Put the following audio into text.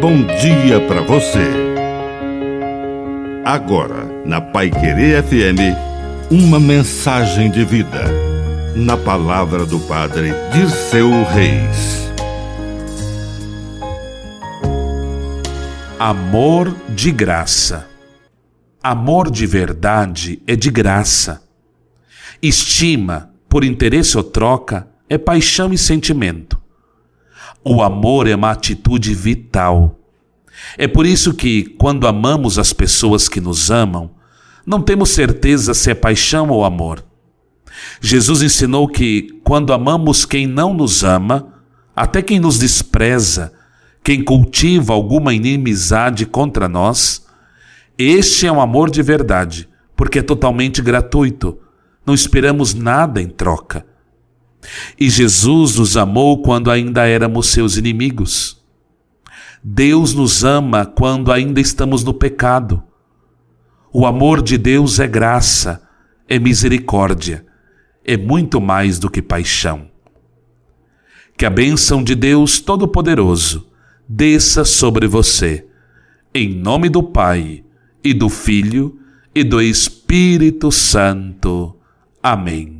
bom dia para você. Agora, na Pai Querer FM, uma mensagem de vida. Na palavra do Padre Dirceu Reis. Amor de graça. Amor de verdade é de graça. Estima, por interesse ou troca, é paixão e sentimento. O amor é uma atitude vital. É por isso que, quando amamos as pessoas que nos amam, não temos certeza se é paixão ou amor. Jesus ensinou que, quando amamos quem não nos ama, até quem nos despreza, quem cultiva alguma inimizade contra nós, este é um amor de verdade, porque é totalmente gratuito. Não esperamos nada em troca. E Jesus nos amou quando ainda éramos seus inimigos. Deus nos ama quando ainda estamos no pecado. O amor de Deus é graça, é misericórdia, é muito mais do que paixão. Que a bênção de Deus Todo-Poderoso desça sobre você, em nome do Pai, e do Filho, e do Espírito Santo. Amém.